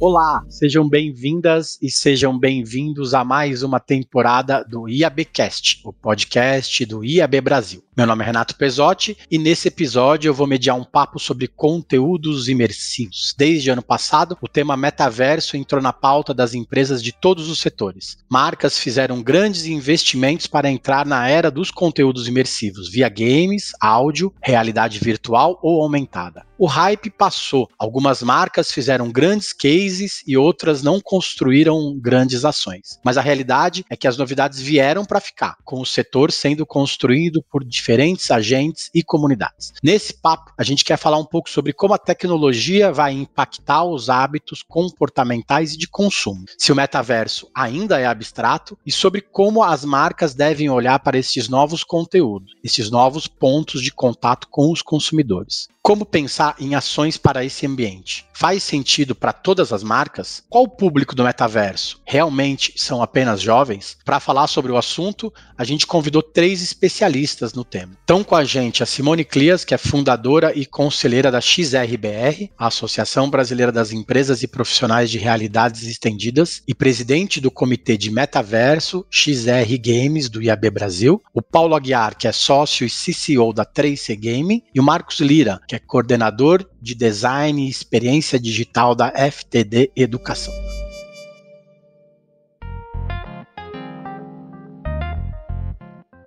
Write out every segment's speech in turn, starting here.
Olá, sejam bem-vindas e sejam bem-vindos a mais uma temporada do IABcast, o podcast do IAB Brasil. Meu nome é Renato Pesotti e nesse episódio eu vou mediar um papo sobre conteúdos imersivos. Desde ano passado, o tema metaverso entrou na pauta das empresas de todos os setores. Marcas fizeram grandes investimentos para entrar na era dos conteúdos imersivos, via games, áudio, realidade virtual ou aumentada. O hype passou. Algumas marcas fizeram grandes cases e outras não construíram grandes ações. Mas a realidade é que as novidades vieram para ficar, com o setor sendo construído por diferentes agentes e comunidades. Nesse papo, a gente quer falar um pouco sobre como a tecnologia vai impactar os hábitos comportamentais e de consumo. Se o metaverso ainda é abstrato e sobre como as marcas devem olhar para esses novos conteúdos, esses novos pontos de contato com os consumidores. Como pensar em ações para esse ambiente? Faz sentido para todas as marcas? Qual o público do metaverso? Realmente são apenas jovens? Para falar sobre o assunto, a gente convidou três especialistas no tema. Estão com a gente a Simone Clias, que é fundadora e conselheira da XRBR, a Associação Brasileira das Empresas e Profissionais de Realidades Estendidas, e presidente do Comitê de Metaverso XR Games do IAB Brasil, o Paulo Aguiar, que é sócio e CCO da 3C Game, e o Marcos Lira, que é coordenador de design e experiência digital da FTD Educação.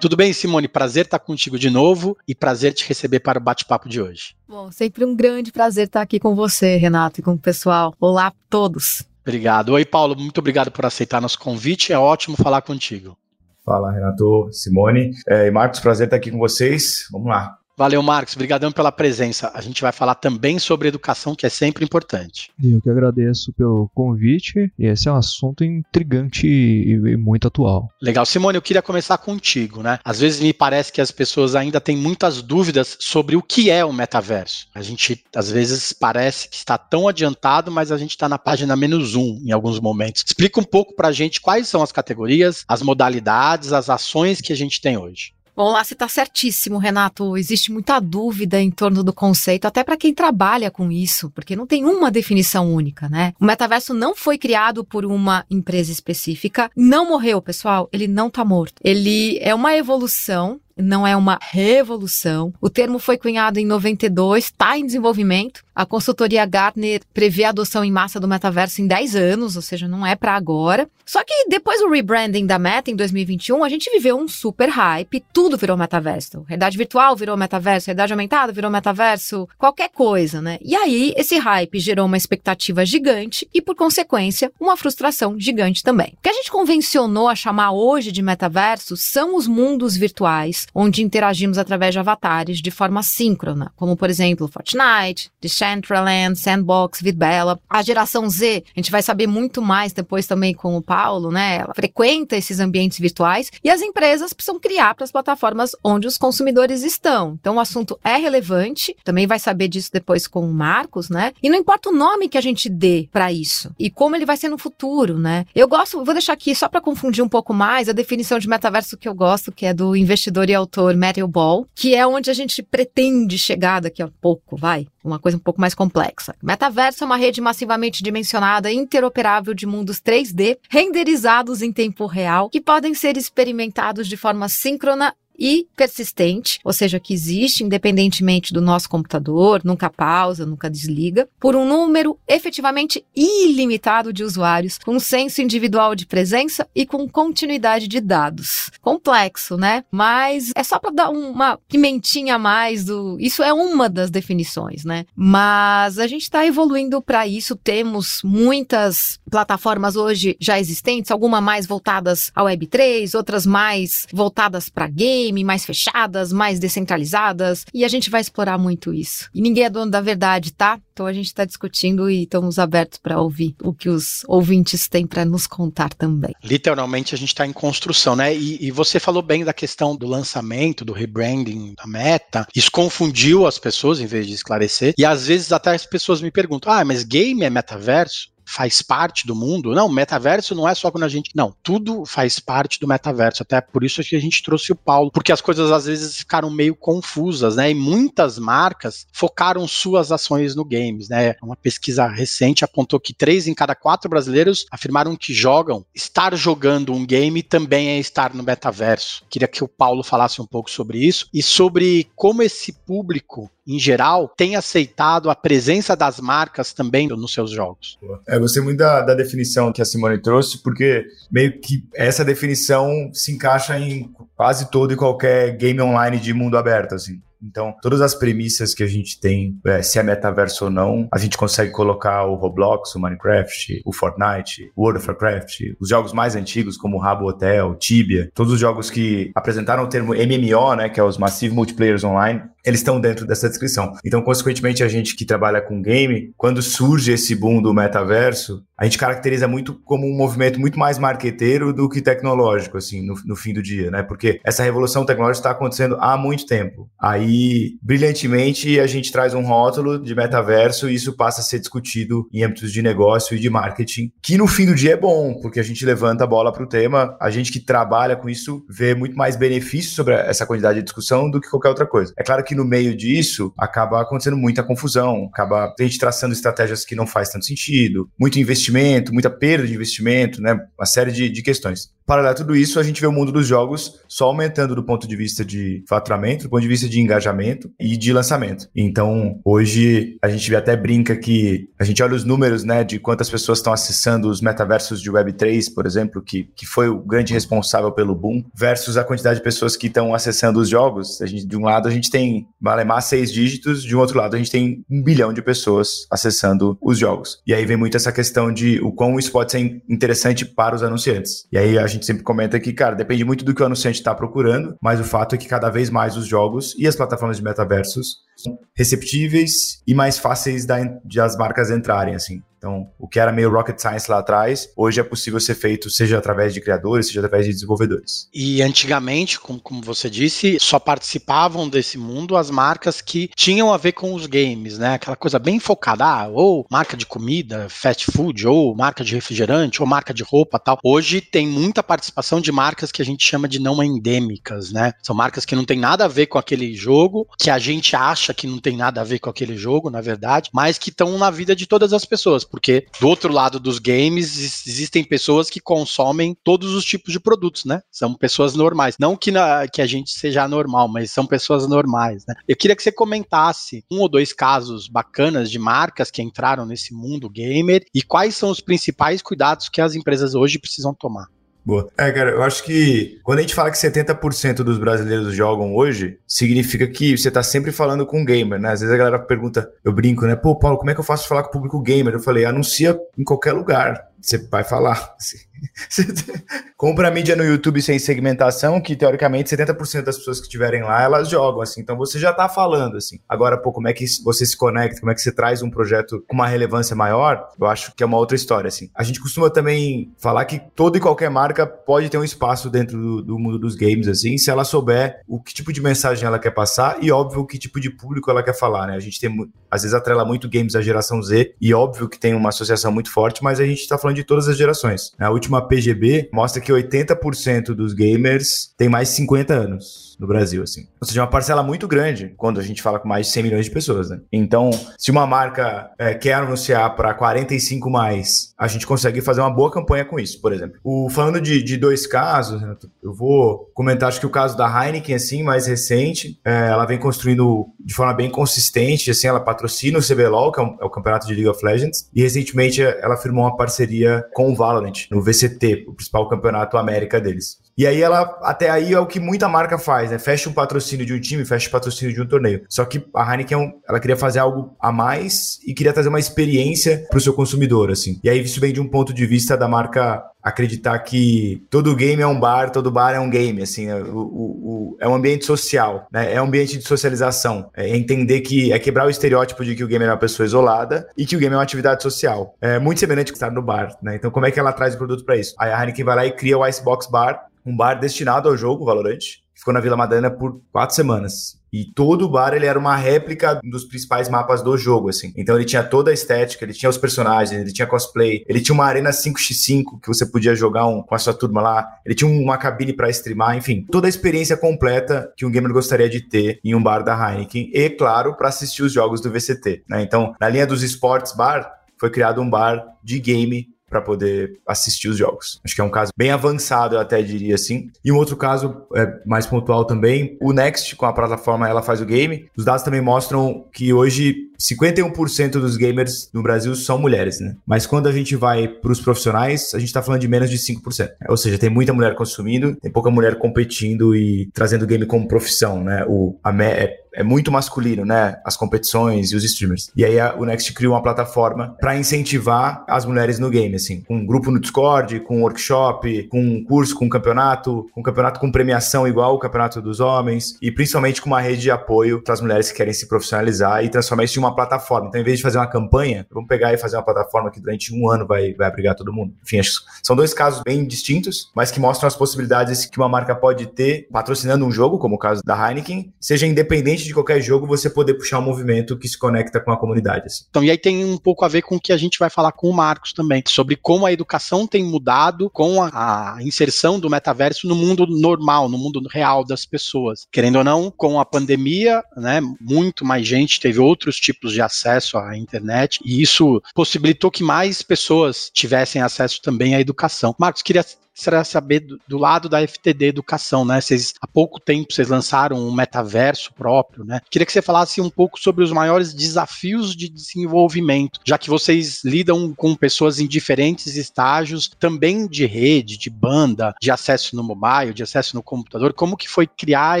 Tudo bem, Simone? Prazer estar contigo de novo e prazer te receber para o bate-papo de hoje. Bom, sempre um grande prazer estar aqui com você, Renato, e com o pessoal. Olá a todos. Obrigado. Oi, Paulo, muito obrigado por aceitar nosso convite. É ótimo falar contigo. Fala, Renato, Simone. É, e Marcos, prazer estar aqui com vocês. Vamos lá. Valeu, Marcos. Obrigadão pela presença. A gente vai falar também sobre educação, que é sempre importante. Eu que agradeço pelo convite. Esse é um assunto intrigante e, muito atual. Legal. Simone, eu queria começar contigo, né? Às vezes me parece que as pessoas ainda têm muitas dúvidas sobre o que é o metaverso. A gente, às vezes, parece que está tão adiantado, mas a gente está na página menos um em alguns momentos. Explica um pouco para a gente quais são as categorias, as modalidades, as ações que a gente tem hoje. Bom, lá você está certíssimo, Renato. Existe muita dúvida em torno do conceito, até para quem trabalha com isso, porque não tem uma definição única, né? O metaverso não foi criado por uma empresa específica, não morreu, pessoal. Ele não está morto. Ele é uma evolução não é uma revolução. O termo foi cunhado em 92, está em desenvolvimento. A consultoria Gartner prevê a adoção em massa do metaverso em 10 anos, ou seja, não é para agora. Só que depois do rebranding da Meta em 2021, a gente viveu um super hype, tudo virou metaverso. Realidade virtual virou metaverso, realidade aumentada virou metaverso, qualquer coisa, né? E aí esse hype gerou uma expectativa gigante e por consequência, uma frustração gigante também. O que a gente convencionou a chamar hoje de metaverso são os mundos virtuais onde interagimos através de avatares de forma síncrona, como por exemplo Fortnite, Decentraland, Sandbox, VidBella. A geração Z, a gente vai saber muito mais depois também com o Paulo, né? Ela frequenta esses ambientes virtuais e as empresas precisam criar para as plataformas onde os consumidores estão. Então o assunto é relevante, também vai saber disso depois com o Marcos, né? E não importa o nome que a gente dê para isso e como ele vai ser no futuro, né? Eu gosto, vou deixar aqui só para confundir um pouco mais a definição de metaverso que eu gosto, que é do investidor e autor Matthew Ball, que é onde a gente pretende chegar daqui a pouco, vai. Uma coisa um pouco mais complexa. Metaverso é uma rede massivamente dimensionada, interoperável de mundos 3D, renderizados em tempo real, que podem ser experimentados de forma síncrona e persistente, ou seja, que existe independentemente do nosso computador, nunca pausa, nunca desliga, por um número efetivamente ilimitado de usuários, com senso individual de presença e com continuidade de dados. Complexo, né? Mas é só para dar uma pimentinha a mais do. Isso é uma das definições, né? Mas a gente está evoluindo para isso. Temos muitas plataformas hoje já existentes, algumas mais voltadas ao Web3, outras mais voltadas para game game, mais fechadas, mais descentralizadas, e a gente vai explorar muito isso. E ninguém é dono da verdade, tá? Então a gente está discutindo e estamos abertos para ouvir o que os ouvintes têm para nos contar também. Literalmente a gente está em construção, né? E, e, você falou bem da questão do lançamento, do rebranding da meta. Isso confundiu as pessoas em vez de esclarecer. E às vezes até as pessoas me perguntam: ah, mas game é metaverso? Faz parte do mundo. Não, metaverso não é só quando a gente. Não, tudo faz parte do metaverso. Até por isso que a gente trouxe o Paulo, porque as coisas às vezes ficaram meio confusas, né? E muitas marcas focaram suas ações no games, né? Uma pesquisa recente apontou que três em cada quatro brasileiros afirmaram que jogam. Estar jogando um game também é estar no metaverso. Queria que o Paulo falasse um pouco sobre isso e sobre como esse público em geral, tem aceitado a presença das marcas também nos seus jogos. É, gostei muito da, da definição que a Simone trouxe, porque meio que essa definição se encaixa em quase todo e qualquer game online de mundo aberto, assim. Então, todas as premissas que a gente tem, é, se é metaverso ou não, a gente consegue colocar o Roblox, o Minecraft, o Fortnite, o World of Warcraft, os jogos mais antigos como o Rabo Hotel, Tibia, todos os jogos que apresentaram o termo MMO, né, que é os Massive Multiplayers Online, eles estão dentro dessa descrição. Então, consequentemente, a gente que trabalha com game, quando surge esse boom do metaverso, a gente caracteriza muito como um movimento muito mais marqueteiro do que tecnológico, assim, no, no fim do dia, né? Porque essa revolução tecnológica está acontecendo há muito tempo. Aí, brilhantemente, a gente traz um rótulo de metaverso e isso passa a ser discutido em âmbitos de negócio e de marketing, que no fim do dia é bom, porque a gente levanta a bola para o tema, a gente que trabalha com isso vê muito mais benefícios sobre essa quantidade de discussão do que qualquer outra coisa. É claro que no meio disso acaba acontecendo muita confusão, acaba a gente traçando estratégias que não faz tanto sentido, muito investimento, muita perda de investimento, né? Uma série de, de questões. Paralelo a tudo isso, a gente vê o mundo dos jogos só aumentando do ponto de vista de faturamento, do ponto de vista de engajamento e de lançamento. Então, hoje a gente até brinca que a gente olha os números, né, de quantas pessoas estão acessando os metaversos de Web3, por exemplo, que, que foi o grande responsável pelo boom, versus a quantidade de pessoas que estão acessando os jogos. A gente, de um lado, a gente tem Malemar seis dígitos, de um outro lado, a gente tem um bilhão de pessoas acessando os jogos. E aí vem muito essa questão de o quão isso pode ser interessante para os anunciantes. E aí a gente gente sempre comenta que, cara, depende muito do que o anunciante está procurando, mas o fato é que cada vez mais os jogos e as plataformas de metaversos receptíveis e mais fáceis da, de as marcas entrarem, assim. Então, o que era meio rocket science lá atrás, hoje é possível ser feito seja através de criadores, seja através de desenvolvedores. E antigamente, como, como você disse, só participavam desse mundo as marcas que tinham a ver com os games, né? Aquela coisa bem focada, ah, ou marca de comida, fast food, ou marca de refrigerante, ou marca de roupa tal. Hoje tem muita participação de marcas que a gente chama de não endêmicas, né? São marcas que não tem nada a ver com aquele jogo, que a gente acha que não tem nada a ver com aquele jogo, na verdade, mas que estão na vida de todas as pessoas porque do outro lado dos games existem pessoas que consomem todos os tipos de produtos, né? São pessoas normais. Não que, na, que a gente seja anormal, mas são pessoas normais, né? Eu queria que você comentasse um ou dois casos bacanas de marcas que entraram nesse mundo gamer e quais são os principais cuidados que as empresas hoje precisam tomar. Boa. É, cara, eu acho que quando a gente fala que 70% dos brasileiros jogam hoje, significa que você tá sempre falando com um gamer, né? Às vezes a galera pergunta, eu brinco, né? Pô, Paulo, como é que eu faço falar com o público gamer? Eu falei, anuncia em qualquer lugar. Você vai falar. Compra mídia no YouTube sem segmentação, que teoricamente 70% das pessoas que estiverem lá, elas jogam, assim. Então você já tá falando, assim. Agora, pô, como é que você se conecta, como é que você traz um projeto com uma relevância maior, eu acho que é uma outra história, assim. A gente costuma também falar que toda e qualquer marca pode ter um espaço dentro do, do mundo dos games, assim, se ela souber o que tipo de mensagem ela quer passar e, óbvio, o que tipo de público ela quer falar, né? A gente tem, às vezes, atrela muito games à geração Z e, óbvio, que tem uma associação muito forte, mas a gente tá falando de todas as gerações. A última PGB mostra que 80% dos gamers tem mais de 50 anos no Brasil, assim. Ou seja, uma parcela muito grande quando a gente fala com mais de 100 milhões de pessoas, né? Então, se uma marca é, quer anunciar para 45 mais, a gente consegue fazer uma boa campanha com isso, por exemplo. O, falando de, de dois casos, eu vou comentar, acho que o caso da Heineken, assim, mais recente, é, ela vem construindo de forma bem consistente, assim, ela patrocina o CBLOL, que é, um, é, o campeonato de League of Legends, e recentemente ela firmou uma parceria com o Valorant, no VCT, o principal campeonato América deles. E aí ela, até aí é o que muita marca faz, né? Fecha um patrocínio de um time, fecha o patrocínio de um torneio. Só que a Heineken, ela queria fazer algo a mais e queria trazer uma experiência para o seu consumidor, assim. E aí isso vem de um ponto de vista da marca acreditar que todo game é um bar, todo bar é um game, assim, é, o, o, é um ambiente social, né? É um ambiente de socialização. É entender que é quebrar o estereótipo de que o game é uma pessoa isolada e que o game é uma atividade social. É muito semelhante com estar no bar, né? Então, como é que ela traz o produto para isso? Aí a Heineken vai lá e cria o Icebox Bar, um bar destinado ao jogo Valorant, ficou na Vila Madalena por quatro semanas. E todo bar ele era uma réplica dos principais mapas do jogo, assim. Então ele tinha toda a estética, ele tinha os personagens, ele tinha cosplay, ele tinha uma arena 5x5 que você podia jogar um, com a sua turma lá, ele tinha uma cabine para streamar, enfim, toda a experiência completa que um gamer gostaria de ter em um bar da Heineken e, claro, para assistir os jogos do VCT. Né? Então, na linha dos esportes bar, foi criado um bar de game para poder assistir os jogos. Acho que é um caso bem avançado, eu até diria assim. E um outro caso é, mais pontual também, o Next, com a plataforma Ela Faz o Game, os dados também mostram que hoje 51% dos gamers no Brasil são mulheres, né? Mas quando a gente vai para os profissionais, a gente está falando de menos de 5%. Ou seja, tem muita mulher consumindo, tem pouca mulher competindo e trazendo game como profissão, né? O, a, é, é muito masculino, né? As competições e os streamers. E aí a, o Next criou uma plataforma para incentivar as mulheres no game, assim, com um grupo no Discord, com um workshop, com um curso, com um campeonato, com um campeonato com premiação igual o campeonato dos homens e principalmente com uma rede de apoio para as mulheres que querem se profissionalizar e transformar isso em uma plataforma. Então, em vez de fazer uma campanha, vamos pegar e fazer uma plataforma que durante um ano vai, vai abrigar todo mundo. Enfim, acho que são dois casos bem distintos, mas que mostram as possibilidades que uma marca pode ter patrocinando um jogo, como o caso da Heineken, seja independente de qualquer jogo, você poder puxar um movimento que se conecta com a comunidade. Assim. Então, e aí tem um pouco a ver com o que a gente vai falar com o Marcos também, sobre como a educação tem mudado com a, a inserção do metaverso no mundo normal, no mundo real das pessoas. Querendo ou não, com a pandemia, né, muito mais gente teve outros tipos tipos de acesso à internet, e isso possibilitou que mais pessoas tivessem acesso também à educação. Marcos, queria será saber do, do, lado da FTD Educação, né? Vocês, há pouco tempo vocês lançaram um metaverso próprio, né? Queria que você falasse um pouco sobre os maiores desafios de desenvolvimento, já que vocês lidam com pessoas em diferentes estágios, também de rede, de banda, de acesso no mobile, de acesso no computador. Como que foi criar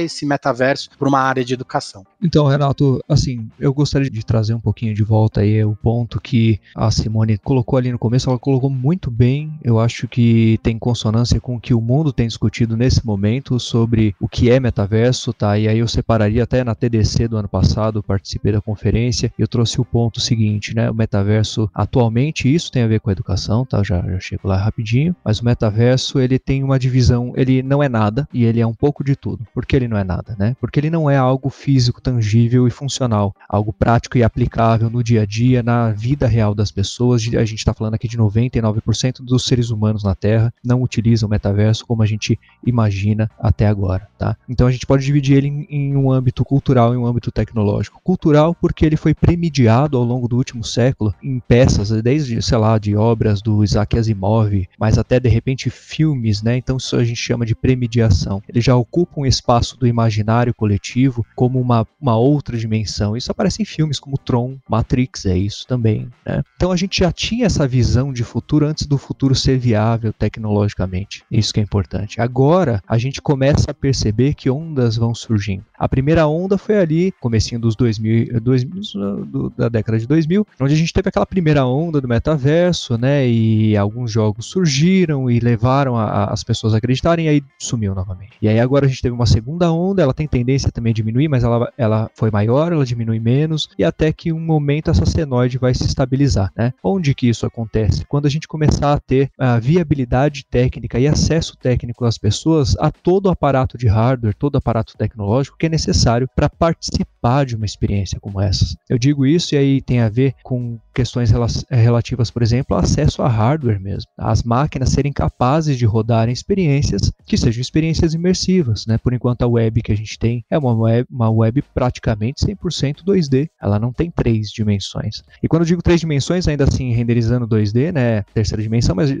esse metaverso para uma área de educação? Então, Renato, assim, eu gostaria de trazer um pouquinho de volta aí o ponto que a Simone colocou ali no começo, ela colocou muito bem. Eu acho que tem consonância consonância com o que o mundo tem discutido nesse momento sobre o que é metaverso, tá? E aí eu separaria até na TDC do ano passado, participei da conferência e eu trouxe o ponto seguinte, né? O metaverso atualmente, isso tem a ver com a educação, tá? Já, já chego lá rapidinho, mas o metaverso ele tem uma divisão, ele não é nada e ele é um pouco de tudo. Por que ele não é nada, né? Porque ele não é algo físico, tangível e funcional, algo prático e aplicável no dia a dia, na vida real das pessoas. A gente está falando aqui de 99% dos seres humanos na Terra não utilizam utiliza o metaverso como a gente imagina até agora, tá? Então a gente pode dividir ele em, em um âmbito cultural e um âmbito tecnológico. Cultural porque ele foi premidiado ao longo do último século em peças, desde, sei lá, de obras do Isaac Asimov, mas até de repente filmes, né? Então isso a gente chama de premidiação. Ele já ocupa um espaço do imaginário coletivo como uma, uma outra dimensão. Isso aparece em filmes como Tron, Matrix, é isso também, né? Então a gente já tinha essa visão de futuro antes do futuro ser viável tecnologicamente isso que é importante. Agora a gente começa a perceber que ondas vão surgindo. A primeira onda foi ali, comecinho dos 2000, 2000 do, da década de 2000, onde a gente teve aquela primeira onda do metaverso, né? E alguns jogos surgiram e levaram a, a, as pessoas a acreditarem e aí sumiu novamente. E aí agora a gente teve uma segunda onda, ela tem tendência também a diminuir, mas ela, ela foi maior, ela diminui menos e até que um momento essa senoide vai se estabilizar, né? Onde que isso acontece? Quando a gente começar a ter a viabilidade técnica técnica e acesso técnico das pessoas a todo o aparato de hardware, todo o aparato tecnológico que é necessário para participar de uma experiência como essa. Eu digo isso e aí tem a ver com questões relativas, por exemplo, ao acesso a hardware mesmo. As máquinas serem capazes de rodarem experiências que sejam experiências imersivas. Né? Por enquanto, a web que a gente tem é uma web, uma web praticamente 100% 2D. Ela não tem três dimensões. E quando eu digo três dimensões, ainda assim renderizando 2D, né, terceira dimensão, mas uh,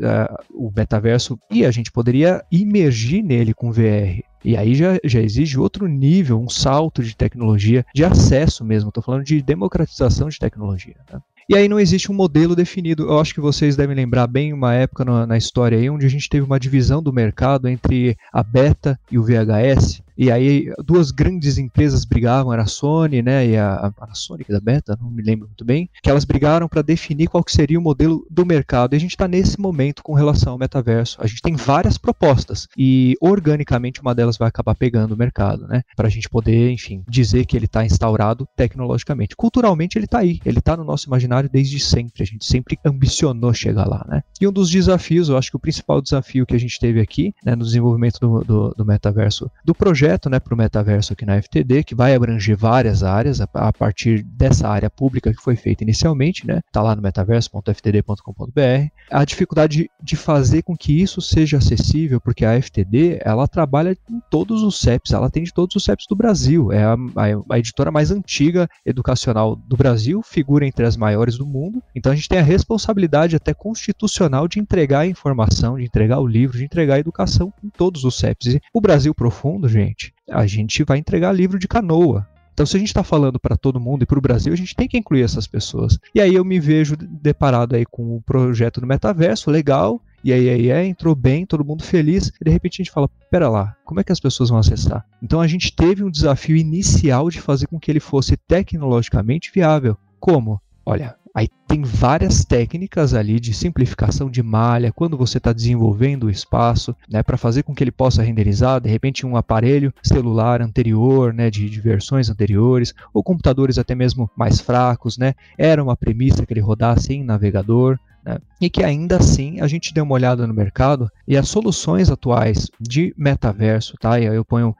o metaverso e a gente poderia imergir nele com VR. E aí já, já exige outro nível, um salto de tecnologia, de acesso mesmo. Estou falando de democratização de tecnologia. Né? E aí não existe um modelo definido. Eu acho que vocês devem lembrar bem uma época na, na história aí onde a gente teve uma divisão do mercado entre a beta e o VHS. E aí duas grandes empresas brigavam, era a Sony, né, e a, a Panasonic da Beta, não me lembro muito bem, que elas brigaram para definir qual seria o modelo do mercado. E a gente está nesse momento com relação ao metaverso. A gente tem várias propostas e organicamente uma delas vai acabar pegando o mercado, né, para a gente poder, enfim, dizer que ele está instaurado tecnologicamente. Culturalmente ele está aí, ele está no nosso imaginário desde sempre. A gente sempre ambicionou chegar lá, né. E um dos desafios, eu acho que o principal desafio que a gente teve aqui, né, no desenvolvimento do, do, do metaverso, do projeto projeto né, para o metaverso aqui na FTD, que vai abranger várias áreas a, a partir dessa área pública que foi feita inicialmente, né? Está lá no metaverso.ftd.com.br. A dificuldade de fazer com que isso seja acessível, porque a FTD ela trabalha em todos os CEPs, ela atende todos os CEPs do Brasil, é a, a, a editora mais antiga educacional do Brasil, figura entre as maiores do mundo. Então a gente tem a responsabilidade até constitucional de entregar a informação, de entregar o livro, de entregar a educação em todos os CEPs. O Brasil profundo, gente, a gente vai entregar livro de canoa. Então, se a gente está falando para todo mundo e para o Brasil, a gente tem que incluir essas pessoas. E aí eu me vejo deparado aí com o projeto do metaverso, legal, e aí, aí, aí entrou bem, todo mundo feliz, e de repente a gente fala, pera lá, como é que as pessoas vão acessar? Então a gente teve um desafio inicial de fazer com que ele fosse tecnologicamente viável. Como? Olha, Aí tem várias técnicas ali de simplificação de malha, quando você está desenvolvendo o espaço, né, para fazer com que ele possa renderizar, de repente um aparelho celular anterior, né, de, de, versões anteriores, ou computadores até mesmo mais fracos, né, era uma premissa que ele rodasse em navegador, né, e que ainda assim a gente deu uma olhada no mercado e as soluções atuais de metaverso, tá? E eu ponho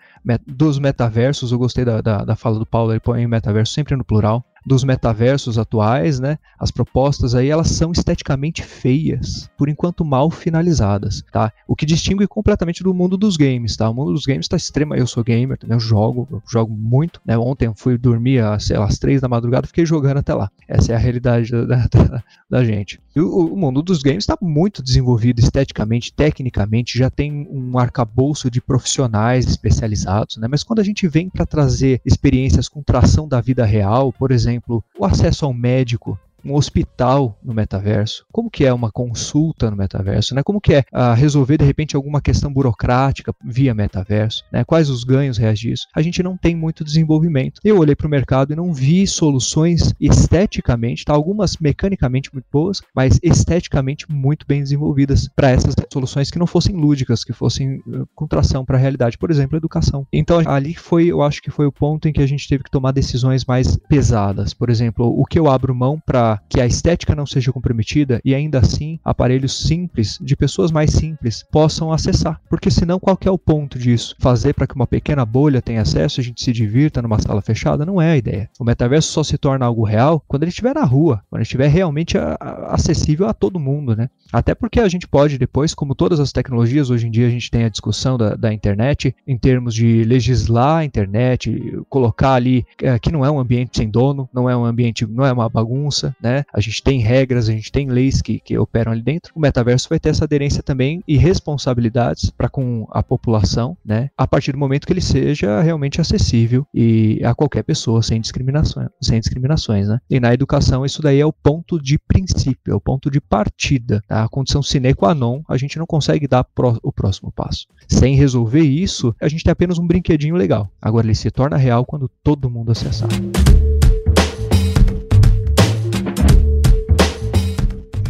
dos metaversos, eu gostei da, da, da fala do Paulo, ele põe metaverso sempre no plural, dos metaversos atuais, né? As propostas aí elas são esteticamente feias, por enquanto mal finalizadas, tá? O que distingue completamente do mundo dos games, tá? O mundo dos games está extremo. Eu sou gamer, eu jogo, eu jogo muito, né? Ontem eu fui dormir às, lá, às três da madrugada, fiquei jogando até lá. Essa é a realidade da, da, da gente. E o, o mundo dos games está muito desenvolvido esteticamente, tecnicamente, já tem um arcabouço de profissionais especializados, né? Mas quando a gente vem para trazer experiências com tração da vida real, por exemplo exemplo, o acesso ao médico um hospital no metaverso, como que é uma consulta no metaverso, né? Como que é uh, resolver de repente alguma questão burocrática via metaverso, né? Quais os ganhos reais disso? A gente não tem muito desenvolvimento. Eu olhei para o mercado e não vi soluções esteticamente, tá? Algumas mecanicamente muito boas, mas esteticamente muito bem desenvolvidas para essas soluções que não fossem lúdicas, que fossem uh, com tração para a realidade, por exemplo, educação. Então ali foi, eu acho que foi o ponto em que a gente teve que tomar decisões mais pesadas. Por exemplo, o que eu abro mão para que a estética não seja comprometida e ainda assim aparelhos simples, de pessoas mais simples, possam acessar. Porque senão qual é o ponto disso? Fazer para que uma pequena bolha tenha acesso, a gente se divirta numa sala fechada? Não é a ideia. O metaverso só se torna algo real quando ele estiver na rua, quando ele estiver realmente a, a, acessível a todo mundo, né? Até porque a gente pode depois, como todas as tecnologias, hoje em dia a gente tem a discussão da, da internet em termos de legislar a internet, colocar ali é, que não é um ambiente sem dono, não é um ambiente, não é uma bagunça, né? A gente tem regras, a gente tem leis que, que operam ali dentro. O metaverso vai ter essa aderência também e responsabilidades para com a população, né? A partir do momento que ele seja realmente acessível e a qualquer pessoa sem discriminação, sem discriminações, né? E na educação isso daí é o ponto de princípio, é o ponto de partida, tá? a condição sine qua non. A gente não consegue dar o próximo passo. Sem resolver isso, a gente tem apenas um brinquedinho legal. Agora ele se torna real quando todo mundo acessar.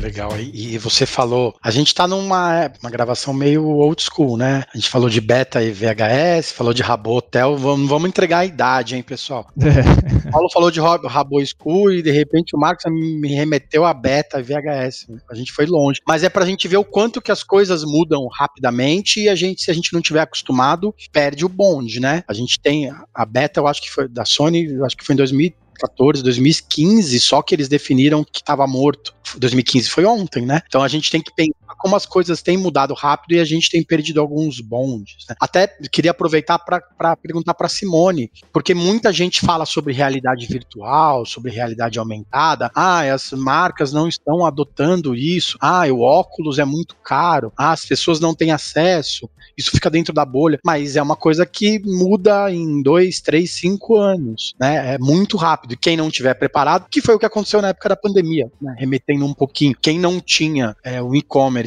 Legal. E, você falou, a gente tá numa uma gravação meio old school, né? A gente falou de beta e VHS, falou de Rabo Hotel, vamos, vamos entregar a idade, hein, pessoal? É. Paulo falou de Rabo School e de repente o Marcos me remeteu a beta e VHS. A gente foi longe. Mas é pra gente ver o quanto que as coisas mudam rapidamente e a gente, se a gente não tiver acostumado, perde o bonde, né? A gente tem a beta, eu acho que foi da Sony, eu acho que foi em 2000 2014, 2015, só que eles definiram que estava morto. 2015 foi ontem, né? Então a gente tem que pensar como as coisas têm mudado rápido e a gente tem perdido alguns bondes. Né? Até queria aproveitar para perguntar para Simone, porque muita gente fala sobre realidade virtual, sobre realidade aumentada. Ah, as marcas não estão adotando isso. Ah, o óculos é muito caro. Ah, as pessoas não têm acesso. Isso fica dentro da bolha. Mas é uma coisa que muda em dois, três, cinco anos, né? É muito rápido. E quem não tiver preparado, que foi o que aconteceu na época da pandemia, né? remetendo um pouquinho. Quem não tinha é, o e-commerce,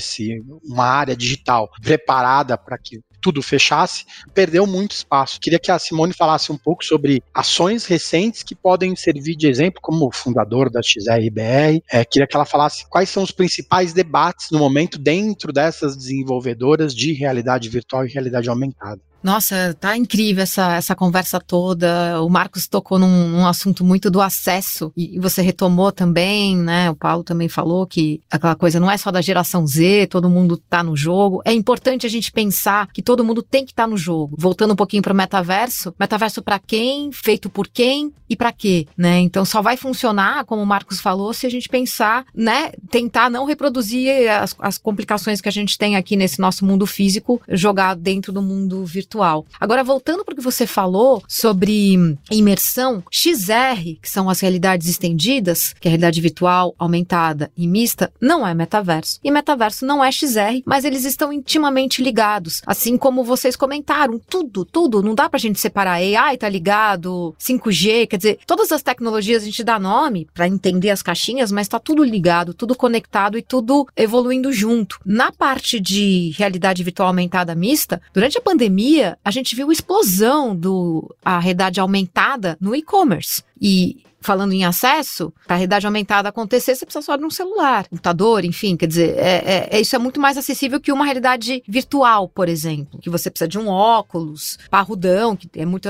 uma área digital preparada para que tudo fechasse, perdeu muito espaço. Queria que a Simone falasse um pouco sobre ações recentes que podem servir de exemplo, como fundador da XRBR. É, queria que ela falasse quais são os principais debates no momento dentro dessas desenvolvedoras de realidade virtual e realidade aumentada. Nossa, tá incrível essa, essa conversa toda. O Marcos tocou num, num assunto muito do acesso e, você retomou também, né? O Paulo também falou que aquela coisa não é só da geração Z, todo mundo tá no jogo. É importante a gente pensar que todo mundo tem que estar tá no jogo. Voltando um pouquinho para o metaverso, metaverso para quem, feito por quem e para quê, né? Então só vai funcionar, como o Marcos falou, se a gente pensar, né? Tentar não reproduzir as, as complicações que a gente tem aqui nesse nosso mundo físico jogar dentro do mundo virtual virtual. Agora, voltando para o que você falou sobre imersão, XR, que são as realidades estendidas, que é a realidade virtual, aumentada e mista, não é metaverso. E metaverso não é XR, mas eles estão intimamente ligados. Assim como vocês comentaram, tudo, tudo. Não dá para a gente separar AI, tá ligado, 5G, quer dizer, todas as tecnologias a gente dá nome para entender as caixinhas, mas está tudo ligado, tudo conectado e tudo evoluindo junto. Na parte de realidade virtual aumentada mista, durante a pandemia, pandemia, a gente viu explosão do a realidade aumentada no e-commerce. E falando em acesso, para a realidade aumentada acontecer, você precisa só de um celular, computador, enfim, quer dizer, é, é, é, isso é muito mais acessível que uma realidade virtual, por exemplo, que você precisa de um óculos, parrudão, que é muito,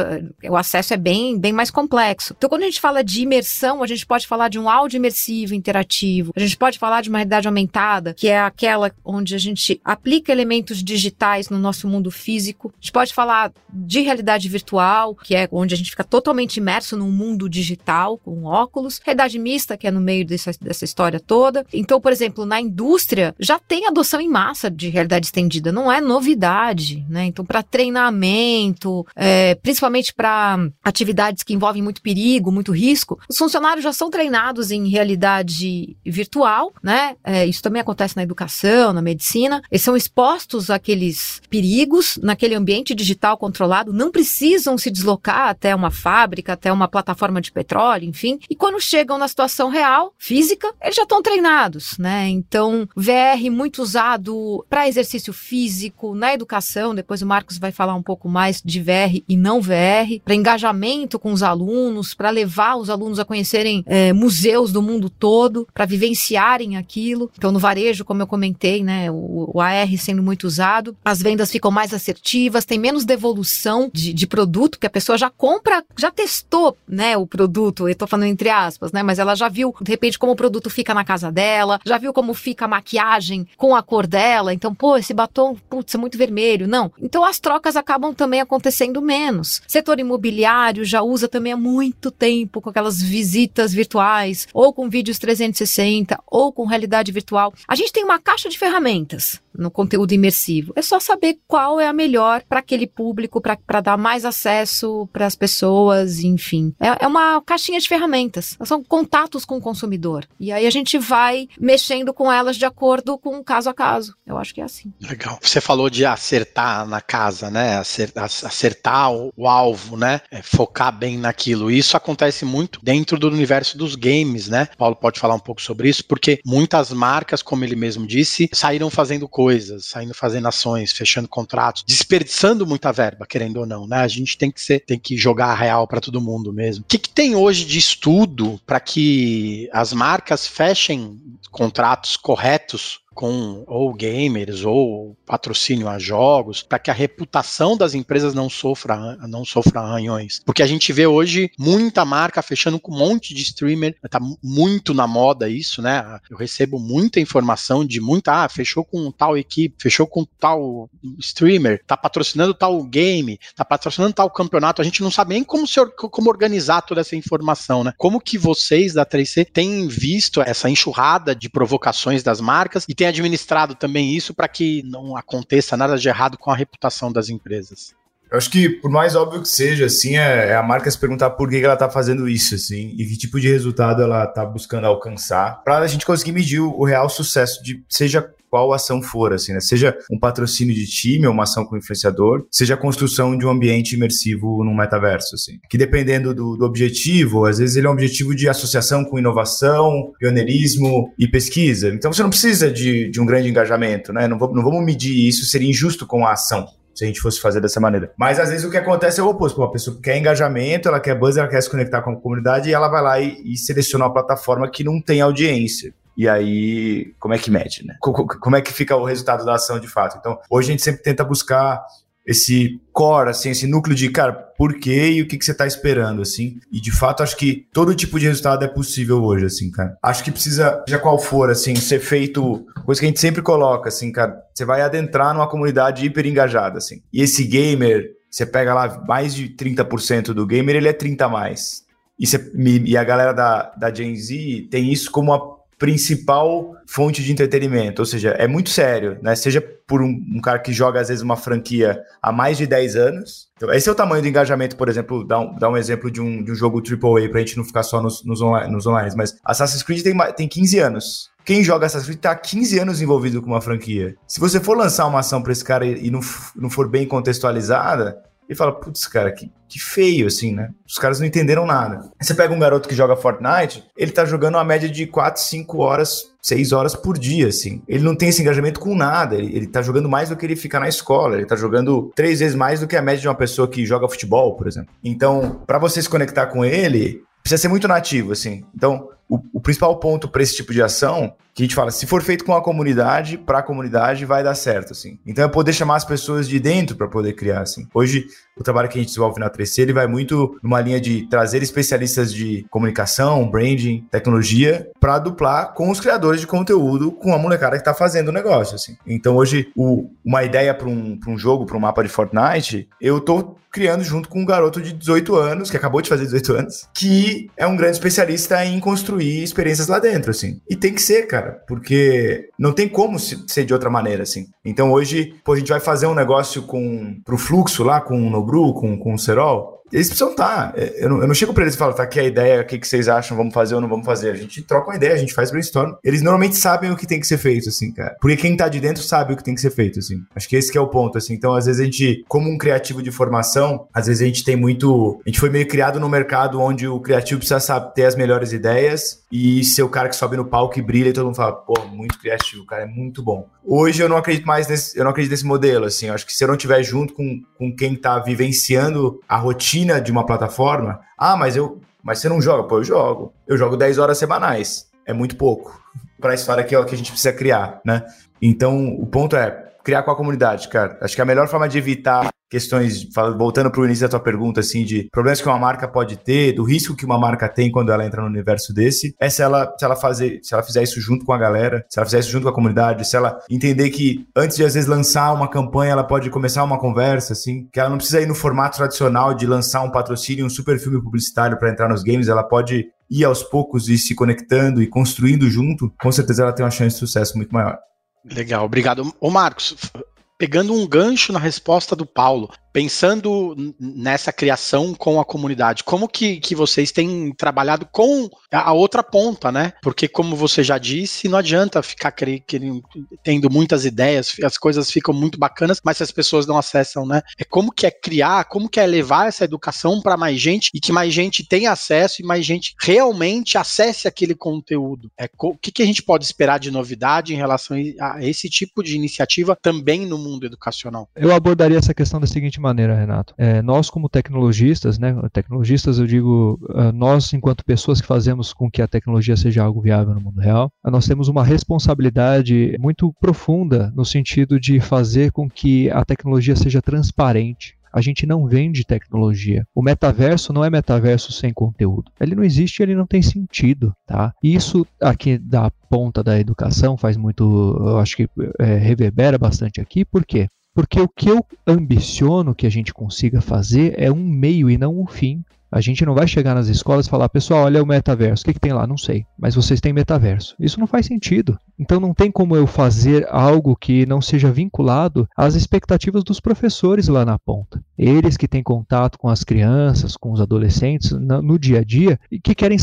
o acesso é bem, bem mais complexo. Então, quando a gente fala de imersão, a gente pode falar de um áudio imersivo interativo, a gente pode falar de uma realidade aumentada, que é aquela onde a gente aplica elementos digitais no nosso mundo físico. A gente pode falar de realidade virtual, que é onde a gente fica totalmente imerso num mundo digital, com óculos, realidade mista, que é no meio dessa, dessa história toda. Então, por exemplo, na indústria já tem adoção em massa de realidade estendida, não é novidade, né? Então, para treinamento, é, principalmente para atividades que envolvem muito perigo, muito risco, os funcionários já são treinados em realidade virtual, né? É, isso também acontece na educação, na medicina. Eles são expostos àqueles perigos naquele ambiente digital controlado, não precisam se deslocar até uma fábrica, até uma plataforma de petróleo, enfim. E quando chegam na situação real, física, eles já estão treinados, né? Então, VR muito usado para exercício físico, na educação, depois o Marcos vai falar um pouco mais de VR e não VR, para engajamento com os alunos, para levar os alunos a conhecerem é, museus do mundo todo, para vivenciarem aquilo. Então, no varejo, como eu comentei, né, o, o, AR sendo muito usado, as vendas ficam mais assertivas, tem menos devolução de, de produto, que a pessoa já compra, já testou, né, o produto, tô falando entre aspas, né? Mas ela já viu, de repente, como o produto fica na casa dela, já viu como fica a maquiagem com a cor dela. Então, pô, esse batom, putz, é muito vermelho. Não. Então, as trocas acabam também acontecendo menos. Setor imobiliário já usa também há muito tempo com aquelas visitas virtuais, ou com vídeos 360, ou com realidade virtual. A gente tem uma caixa de ferramentas no conteúdo imersivo. É só saber qual é a melhor para aquele público, para dar mais acesso para as pessoas, enfim. É, é, uma caixinha de ferramentas. São contatos com o consumidor. E aí a gente vai mexendo com elas de acordo com caso a caso. Eu acho que é assim. Legal. Você falou de acertar na casa, né? Acertar, acertar o, o, alvo, né? É, focar bem naquilo. Isso acontece muito dentro do universo dos games, né? Paulo pode falar um pouco sobre isso, porque muitas marcas, como ele mesmo disse, saíram fazendo saindo fazendo ações, fechando contratos, desperdiçando muita verba, querendo ou não, né? A gente tem que ser, tem que jogar a real para todo mundo mesmo. O que, que tem hoje de estudo para que as marcas fechem contratos corretos com ou gamers ou patrocínio a jogos para que a reputação das empresas não sofra não sofra arranhões. Porque a gente vê hoje muita marca fechando com um monte de streamer, tá muito na moda isso, né? Eu recebo muita informação de muita, ah, fechou com tal equipe, fechou com tal streamer, tá patrocinando tal game, tá patrocinando tal campeonato. A gente não sabe nem como se, como organizar toda essa informação, né? Como que vocês da 3C têm visto essa enxurrada de provocações das marcas e tem administrado também isso para que não aconteça nada de errado com a reputação das empresas? Eu acho que, por mais óbvio que seja, assim, é, é a marca se perguntar por que ela está fazendo isso, assim, e que tipo de resultado ela está buscando alcançar, para a gente conseguir medir o, o, real sucesso de seja qual ação for, assim, né? Seja um patrocínio de time ou uma ação com influenciador, seja a construção de um ambiente imersivo no metaverso, assim. Que dependendo do, do objetivo, às vezes ele é um objetivo de associação com inovação, pioneirismo e pesquisa. Então você não precisa de, de um grande engajamento, né? Não, não vamos medir isso, seria injusto com a ação se a gente fosse fazer dessa maneira. Mas às vezes o que acontece é o oposto. Pô, a pessoa quer engajamento, ela quer buzz, ela quer se conectar com a comunidade e ela vai lá e, e seleciona uma plataforma que não tem audiência. E aí, como é que mede, né? Como é que fica o resultado da ação de fato? Então, hoje a gente sempre tenta buscar esse core, assim, esse núcleo de, cara, por quê e o que, que você tá esperando, assim. E de fato, acho que todo tipo de resultado é possível hoje, assim, cara. Acho que precisa, já qual for, assim, ser feito, coisa que a gente sempre coloca, assim, cara. Você vai adentrar numa comunidade hiper engajada, assim. E esse gamer, você pega lá mais de 30% do gamer, ele é 30 a mais. E, você, e a galera da, da Gen Z tem isso como a principal fonte de entretenimento, ou seja, é muito sério, né? Seja por um, um, cara que joga às vezes uma franquia há mais de 10 anos. Então, esse é o tamanho do engajamento, por exemplo, dá um, dá um exemplo de um, de um jogo AAA pra gente não ficar só nos, nos, online, nos online, mas Assassin's Creed tem, tem 15 anos. Quem joga Assassin's Creed tá há 15 anos envolvido com uma franquia. Se você for lançar uma ação para esse cara e, e não, não for bem contextualizada, e fala, putz, cara, que, que feio, assim, né? Os caras não entenderam nada. Você pega um garoto que joga Fortnite, ele tá jogando uma média de 4, 5 horas, 6 horas por dia, assim. Ele não tem esse engajamento com nada, ele, ele tá jogando mais do que ele fica na escola, ele tá jogando três vezes mais do que a média de uma pessoa que joga futebol, por exemplo. Então, para você se conectar com ele, precisa ser muito nativo, assim. Então, o, o principal ponto para esse tipo de ação, que a gente fala, se for feito com a comunidade, para a comunidade vai dar certo, assim. Então é poder chamar as pessoas de dentro para poder criar, assim. Hoje, o trabalho que a gente desenvolve na 3C, ele vai muito numa linha de trazer especialistas de comunicação, branding, tecnologia, para duplar com os criadores de conteúdo, com a molecada que está fazendo o negócio, assim. Então hoje, o, uma ideia para um, um jogo, para um mapa de Fortnite, eu tô criando junto com um garoto de 18 anos, que acabou de fazer 18 anos, que é um grande especialista em construir experiências lá dentro, assim. E tem que ser, cara, porque não tem como ser de outra maneira, assim. Então hoje, pô, a gente vai fazer um negócio com pro fluxo lá, com o Nobru, com, com o Serol, eles precisam estar. Tá. É, eu não, eu não chego para eles e falo, tá aqui a ideia, o que, que vocês acham, vamos fazer ou não vamos fazer. A gente troca uma ideia, a gente faz brainstorm. Eles normalmente sabem o que tem que ser feito, assim, cara. Porque quem tá de dentro sabe o que tem que ser feito, assim. Acho que esse que é o ponto, assim. Então, às vezes a gente, como um criativo de formação, às vezes a gente tem muito. A gente foi meio criado no mercado onde o criativo precisa saber, ter as melhores ideias e ser o cara que sobe no palco e brilha e todo mundo fala, pô, muito criativo, o cara é muito bom. Hoje eu não acredito mais nesse, eu não acredito nesse modelo, assim. Eu acho que se eu não estiver junto com, com quem tá vivenciando a rotina de uma plataforma, ah, mas eu, mas você não joga? Pô, eu jogo. Eu jogo 10 horas semanais. É muito pouco para a história que, que a gente precisa criar, né? Então, o ponto é criar com a comunidade, cara. Acho que a melhor forma de evitar questões, voltando para o início da tua pergunta, assim, de problemas que uma marca pode ter, do risco que uma marca tem quando ela entra no universo desse, é se ela, se ela fazer, se ela fizer isso junto com a galera, se ela fizer isso junto com a comunidade, se ela entender que antes de às vezes lançar uma campanha, ela pode começar uma conversa, assim, que ela não precisa ir no formato tradicional de lançar um patrocínio, um super filme publicitário para entrar nos games, ela pode ir aos poucos e se conectando e construindo junto, com certeza ela tem uma chance de sucesso muito maior. Legal, obrigado. Ô Marcos, pegando um gancho na resposta do Paulo, pensando nessa criação com a comunidade, como que, que vocês têm trabalhado com a outra ponta, né? Porque, como você já disse, não adianta ficar tendo muitas ideias, as coisas ficam muito bacanas, mas se as pessoas não acessam, né? É como que é criar, como que é levar essa educação para mais gente e que mais gente tenha acesso e mais gente realmente acesse aquele conteúdo. É, o que, que a gente pode esperar de novidade em relação a esse tipo de iniciativa também no mundo educacional? Eu abordaria essa questão da seguinte maneira, Renato. É, nós, como tecnologistas, né, tecnologistas, eu digo, uh, nós, enquanto pessoas que fazemos com que a tecnologia seja algo viável no mundo real, uh, nós temos uma responsabilidade muito profunda no sentido de fazer com que a tecnologia seja transparente, a gente não vende tecnologia. O metaverso não é metaverso sem conteúdo. Ele não existe, ele não tem sentido, tá? Isso aqui da ponta da educação faz muito, eu acho que é, reverbera bastante aqui, por quê? Porque o que eu ambiciono que a gente consiga fazer é um meio e não um fim. A gente não vai chegar nas escolas e falar, pessoal, olha o metaverso. O que, que, tem lá? Não sei. Mas vocês têm metaverso. Isso não faz sentido. Então não tem como eu fazer algo que não seja vinculado às expectativas dos professores lá na ponta. Eles que têm contato com as crianças, com os adolescentes no, dia a dia e que querem,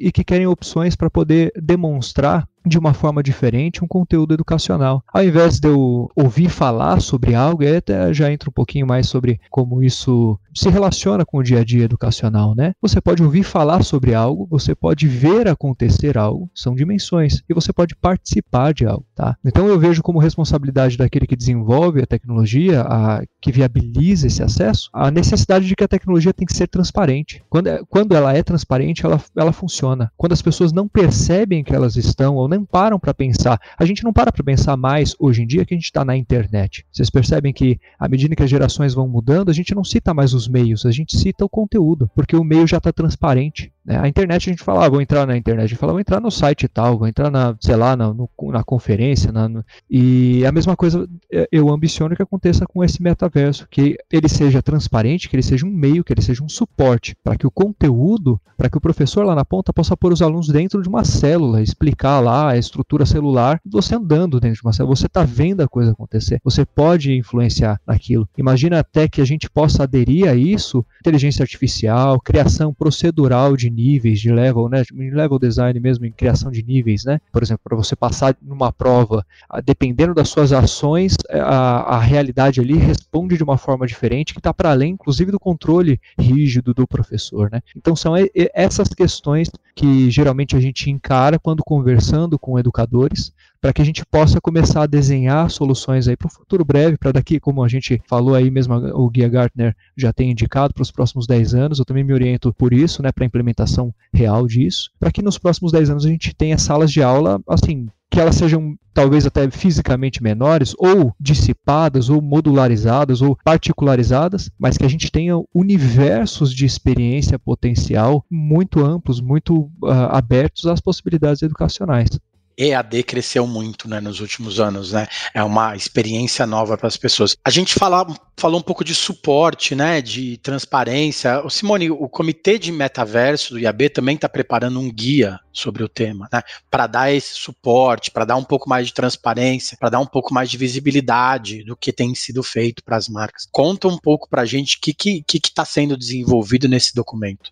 e que querem opções para poder demonstrar de uma forma diferente um conteúdo educacional. Ao invés de eu ouvir falar sobre algo, até já entro um pouquinho mais sobre como isso se relaciona com o dia a dia educacional, né? Você pode ouvir falar sobre algo, você pode ver acontecer algo, são dimensões, e você pode participar de algo, tá? Então eu vejo como responsabilidade daquele que desenvolve a tecnologia, a, que viabiliza esse acesso, a necessidade de que a tecnologia tem que ser transparente. Quando, quando ela é transparente, ela, ela funciona. Quando as pessoas não percebem que elas estão ou não param para pensar. A gente não para para pensar mais hoje em dia que a gente está na internet. Vocês percebem que à medida que as gerações vão mudando, a gente não cita mais os meios, a gente cita o conteúdo, porque o meio já está transparente. Né? A internet a gente fala, ah, vou entrar na internet, a gente fala, vou entrar no site e tal, vou entrar na, sei lá, na, no, na conferência, na, no... e a mesma coisa é, eu ambiciono que aconteça com esse metaverso, que ele seja transparente, que ele seja um meio, que ele seja um suporte, para que o conteúdo, para que o professor lá na ponta possa pôr os alunos dentro de uma célula, explicar lá a estrutura celular, você andando dentro de uma célula, você está vendo a coisa acontecer, você pode influenciar naquilo. Imagina até que a gente possa aderir a isso, inteligência artificial, criação procedural de níveis, de level, né, level design mesmo, em criação de níveis, né, por exemplo, para você passar numa prova, dependendo das suas ações, é, a, a realidade ali responde de uma forma diferente, que está para além, inclusive, do controle rígido do professor, né. Então são essas questões que geralmente a gente encara quando conversando com educadores, para que a gente possa começar a desenhar soluções aí para o futuro breve, para daqui, como a gente falou aí mesmo, o Guia Gartner já tem indicado para os próximos 10 anos, eu também me oriento por isso, né, para a implementação real disso, para que nos próximos 10 anos a gente tenha salas de aula, assim, que elas sejam talvez até fisicamente menores, ou dissipadas, ou modularizadas, ou particularizadas, mas que a gente tenha universos de experiência potencial muito amplos, muito uh, abertos às possibilidades educacionais. EAD cresceu muito né, nos últimos anos, né? É uma experiência nova para as pessoas. A gente fala, falou um pouco de suporte, né? De transparência. O Simone, o comitê de metaverso do IAB também está preparando um guia sobre o tema, né? Para dar esse suporte, para dar um pouco mais de transparência, para dar um pouco mais de visibilidade do que tem sido feito para as marcas. Conta um pouco para a gente o que está que, que, tá sendo desenvolvido nesse documento.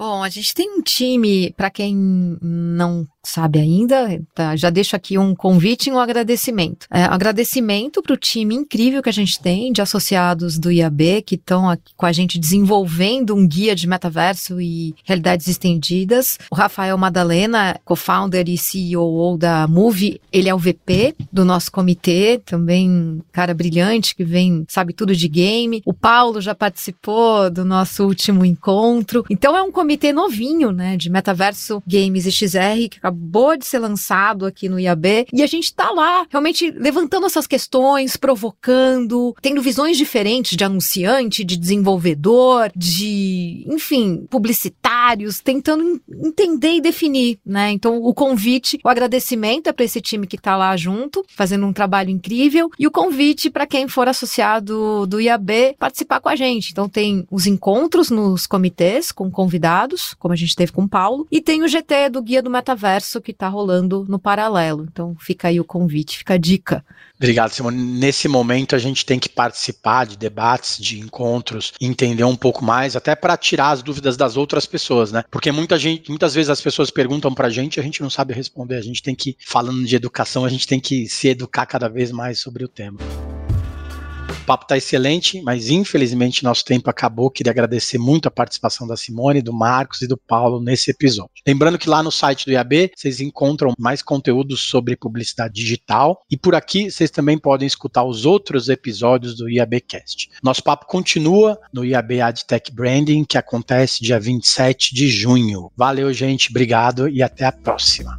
Bom, a gente tem um time, para quem não sabe ainda, tá, já deixo aqui um convite e um agradecimento. É, agradecimento para o time incrível que a gente tem de associados do IAB que estão aqui com a gente desenvolvendo um guia de metaverso e realidades estendidas. O Rafael Madalena, co-founder e CEO da Move, ele é o VP do nosso comitê, também cara brilhante que vem, sabe tudo de game. O Paulo já participou do nosso último encontro. Então é um comitê novinho, né, de metaverso, games e XR que acabou de ser lançado aqui no IAB e a gente está lá realmente levantando essas questões, provocando, tendo visões diferentes de anunciante, de desenvolvedor, de, enfim, publicitários, tentando entender e definir, né? Então, o convite, o agradecimento é para esse time que está lá junto, fazendo um trabalho incrível, e o convite para quem for associado do IAB participar com a gente. Então, tem os encontros nos comitês com convidados, como a gente teve com o Paulo, e tem o GT do Guia do Metaverso universo que está rolando no paralelo. Então fica aí o convite, fica a dica. Obrigado, Simone. Nesse momento a gente tem que participar de debates, de encontros, entender um pouco mais, até para tirar as dúvidas das outras pessoas, né? Porque muita gente, muitas vezes as pessoas perguntam para a gente, a gente não sabe responder. A gente tem que, falando de educação, a gente tem que se educar cada vez mais sobre o tema. Papo está excelente, mas infelizmente nosso tempo acabou. Queria agradecer muito a participação da Simone, do Marcos e do Paulo nesse episódio. Lembrando que lá no site do IAB vocês encontram mais conteúdos sobre publicidade digital e por aqui vocês também podem escutar os outros episódios do IABcast. Nosso papo continua no IAB AdTech Branding, que acontece dia 27 de junho. Valeu, gente, obrigado e até a próxima.